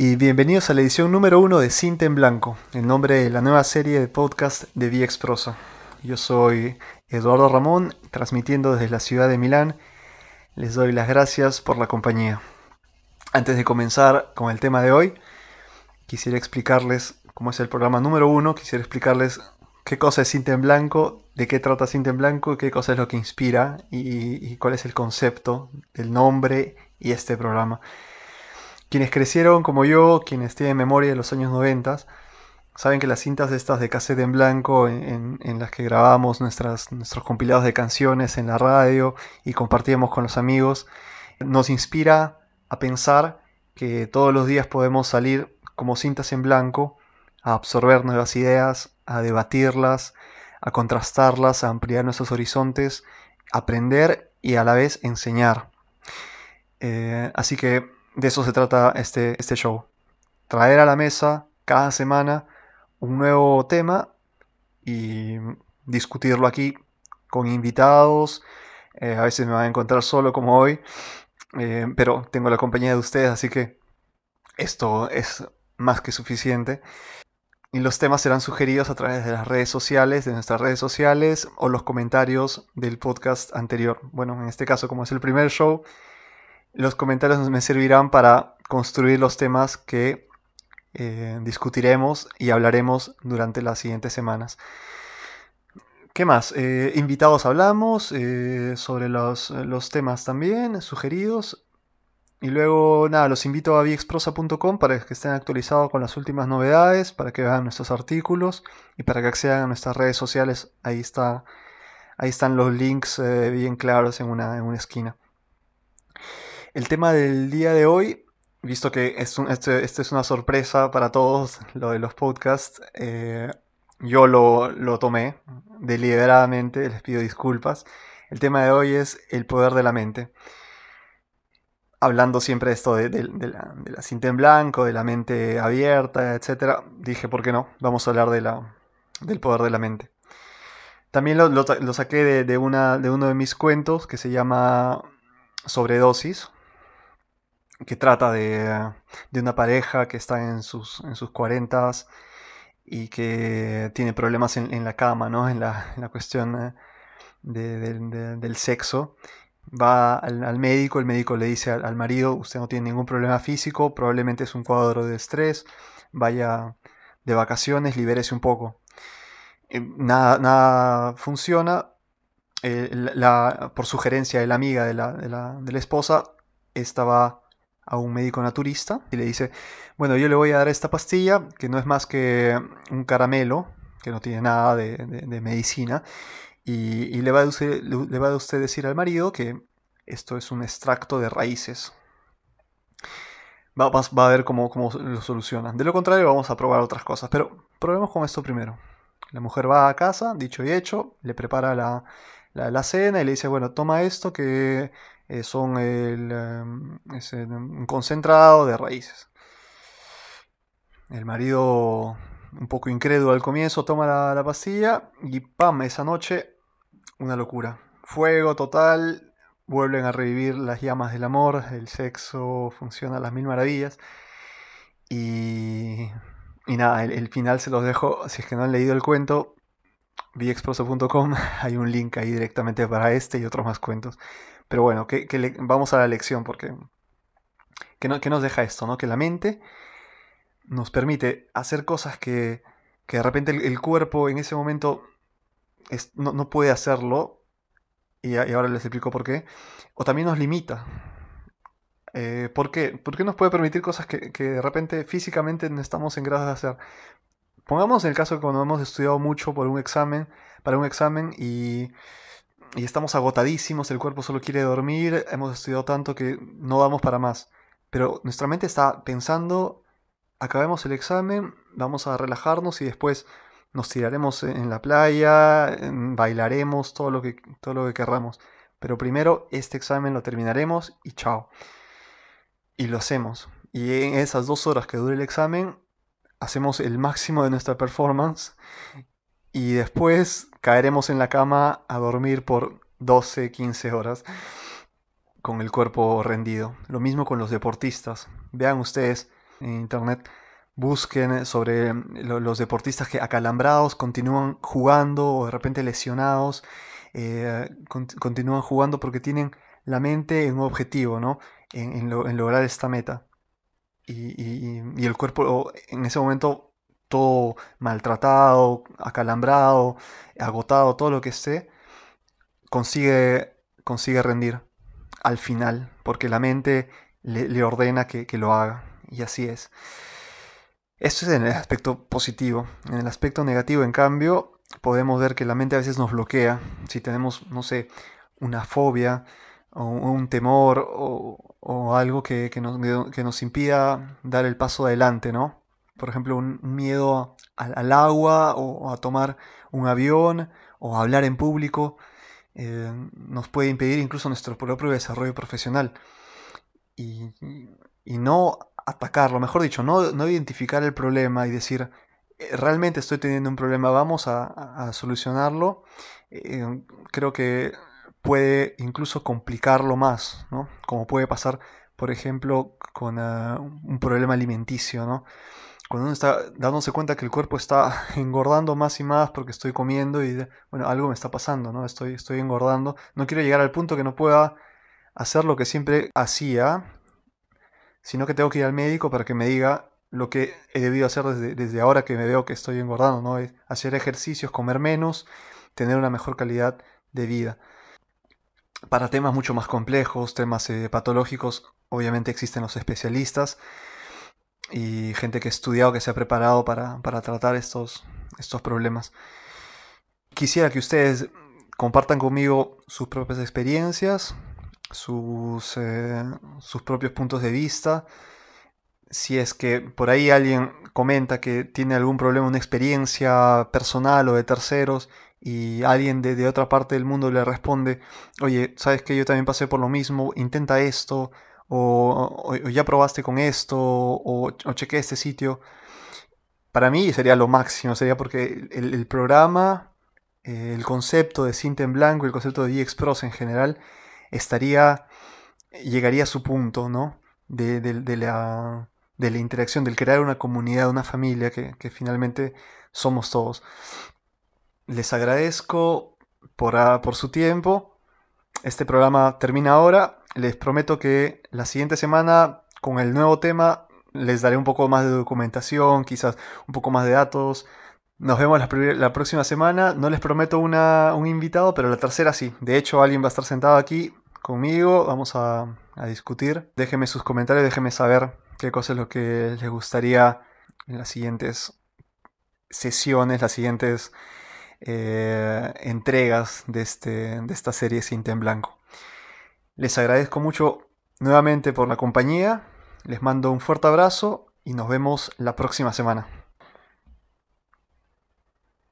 y bienvenidos a la edición número uno de Cinta en Blanco, el nombre de la nueva serie de podcast de VX Prosa. Yo soy Eduardo Ramón, transmitiendo desde la ciudad de Milán. Les doy las gracias por la compañía. Antes de comenzar con el tema de hoy, quisiera explicarles cómo es el programa número uno, quisiera explicarles qué cosa es Cinta en Blanco, de qué trata Cinta en Blanco, qué cosa es lo que inspira y, y cuál es el concepto del nombre y este programa. Quienes crecieron como yo, quienes tienen memoria de los años 90, saben que las cintas estas de cassette en blanco en, las que grabamos nuestros compilados de canciones en la radio y compartíamos con los amigos, nos inspira a pensar que todos los días podemos salir como cintas en blanco a absorber nuevas ideas, a debatirlas, a contrastarlas, a ampliar nuestros horizontes, aprender y a la vez enseñar. Eh, así que de eso se trata este, este show. Traer a la mesa cada semana un nuevo tema y discutirlo aquí con invitados. Eh, a veces me van a encontrar solo como hoy, eh, pero tengo la compañía de ustedes, así que esto es más que suficiente. Y los temas serán sugeridos a través de las redes sociales, de nuestras redes sociales o los comentarios del podcast anterior. Bueno, en este caso, como es el primer show, los comentarios me servirán para construir los temas que eh, discutiremos y hablaremos durante las siguientes semanas. ¿Qué más? Eh, invitados hablamos eh, sobre los, temas también sugeridos. Y luego, nada, los invito a viexprosa.com para que estén actualizados con las últimas novedades, para que vean nuestros artículos y para que accedan a nuestras redes sociales. Ahí, está, ahí están los links bien claros en una, en una esquina. El tema del día de hoy, visto que es este, este, es una sorpresa para todos, lo de los podcasts, eh, yo lo, tomé deliberadamente, les pido disculpas. El tema de hoy es el poder de la mente. Hablando siempre de esto de, la, cinta en blanco, de la mente abierta, etc. Dije, ¿por qué no? Vamos a hablar de la, del poder de la mente. También lo, lo saqué de, una, de uno de mis cuentos que se llama Sobredosis, que trata de, una pareja que está en sus, en sus 40 y que tiene problemas en, la cama, ¿no? En la, cuestión eh, del sexo. Va al, médico, el médico le dice al, marido, usted no tiene ningún problema físico, probablemente es un cuadro de estrés, vaya de vacaciones, libérese un poco. Nada, nada funciona. Eh, la, por sugerencia de la amiga de la, de la, de la esposa, estaba a un médico naturista y le dice, bueno, yo le voy a dar esta pastilla, que no es más que un caramelo, que no tiene nada de, medicina, y, le, va a usted, le va a usted decir al marido que esto es un extracto de raíces. Va, a ver cómo, cómo, lo solucionan. De lo contrario, vamos a probar otras cosas. Pero probemos con esto primero. La mujer va a casa, dicho y hecho, le prepara la, la cena y le dice, bueno, toma esto que eh, son el, em, un concentrado de raíces. El marido, un poco incrédulo al comienzo, toma la, pastilla y ¡pam! Esa noche, una locura. Fuego total, vuelven a revivir las llamas del amor, el sexo funciona a las mil maravillas. Y, y nada, el, final se los dejo, si es que no han leído el cuento, viexproso.com, hay un link ahí directamente para este y otros más cuentos. Pero bueno, que, vamos a la lección porque... ¿qué, nos deja esto? ¿no? Que la mente nos permite hacer cosas que, de repente el, cuerpo en ese momento no, puede hacerlo. Y, ahora les explico por qué. O también nos limita. Eh, ¿Por qué? ¿Por qué nos puede permitir cosas que, de repente físicamente no estamos en grado de hacer? Pongamos el caso que cuando hemos estudiado mucho por un examen, para un examen y y estamos agotadísimos, el cuerpo solo quiere dormir, hemos estudiado tanto que no damos para más. Pero nuestra mente está pensando, acabemos el examen, vamos a relajarnos y después nos tiraremos en la playa, bailaremos, todo lo que, todo lo que querramos. Pero primero este examen lo terminaremos y chao. Y lo hacemos. Y en esas dos horas que dure el examen, hacemos el máximo de nuestra performance y después caeremos en la cama a dormir por 12, 15 horas con el cuerpo rendido. Lo mismo con los deportistas. Vean ustedes, en internet busquen sobre los deportistas que acalambrados continúan jugando o de repente lesionados, eh, continúan jugando porque tienen la mente en un objetivo, ¿no? En, lograr esta meta. Y, el cuerpo en ese momento todo maltratado, acalambrado, agotado, todo lo que esté, consigue, consigue rendir al final, porque la mente le, ordena que, lo haga. Y así es. Esto es en el aspecto positivo. En el aspecto negativo, en cambio, podemos ver que la mente a veces nos bloquea. Si tenemos, no sé, una fobia o un temor o, algo que, nos, que, nos, impida dar el paso adelante, ¿no? Por ejemplo, un miedo al, agua o, a tomar un avión o a hablar en público eh, nos puede impedir incluso nuestro propio desarrollo profesional. Y, no atacarlo, mejor dicho, no, no, identificar el problema y decir, eh, realmente estoy teniendo un problema, vamos a, solucionarlo, eh, creo que puede incluso complicarlo más, ¿no? Como puede pasar, por ejemplo, con ah, un problema alimenticio, ¿no? Cuando uno está dándose cuenta que el cuerpo está engordando más y más porque estoy comiendo y, bueno, algo me está pasando, ¿no? Estoy, estoy engordando. No quiero llegar al punto que no pueda hacer lo que siempre hacía, sino que tengo que ir al médico para que me diga lo que he debido hacer desde, desde ahora que me veo que estoy engordando, ¿no? Hacer ejercicios, comer menos, tener una mejor calidad de vida. Para temas mucho más complejos, temas eh, patológicos, obviamente existen los especialistas y gente que ha estudiado, que se ha preparado para, tratar estos, estos problemas. Quisiera que ustedes compartan conmigo sus propias experiencias, sus, eh, sus propios puntos de vista. Si es que por ahí alguien comenta que tiene algún problema, una experiencia personal o de terceros, y alguien de, de otra parte del mundo le responde, oye, sabes que yo también pasé por lo mismo, intenta esto, o, ya probaste con esto, o, o este sitio. Para mí sería lo máximo, sería porque el, programa, eh, el concepto de cinta en blanco, el concepto de DXPros en general, estaría, llegaría a su punto, ¿no? De, la, de la interacción, del crear una comunidad, una familia, que, que finalmente somos todos. Les agradezco por, por su tiempo. Este programa termina ahora. Les prometo que la siguiente semana, con el nuevo tema, les daré un poco más de documentación, quizás un poco más de datos. Nos vemos la, próxima semana. No les prometo una, un invitado, pero la tercera sí. De hecho, alguien va a estar sentado aquí conmigo. Vamos a, discutir. Déjenme sus comentarios, déjenme saber qué cosa es lo que les gustaría en las siguientes sesiones, las siguientes eh, entregas de, este, de esta serie Cinta en Blanco. Les agradezco mucho nuevamente por la compañía, les mando un fuerte abrazo y nos vemos la próxima semana.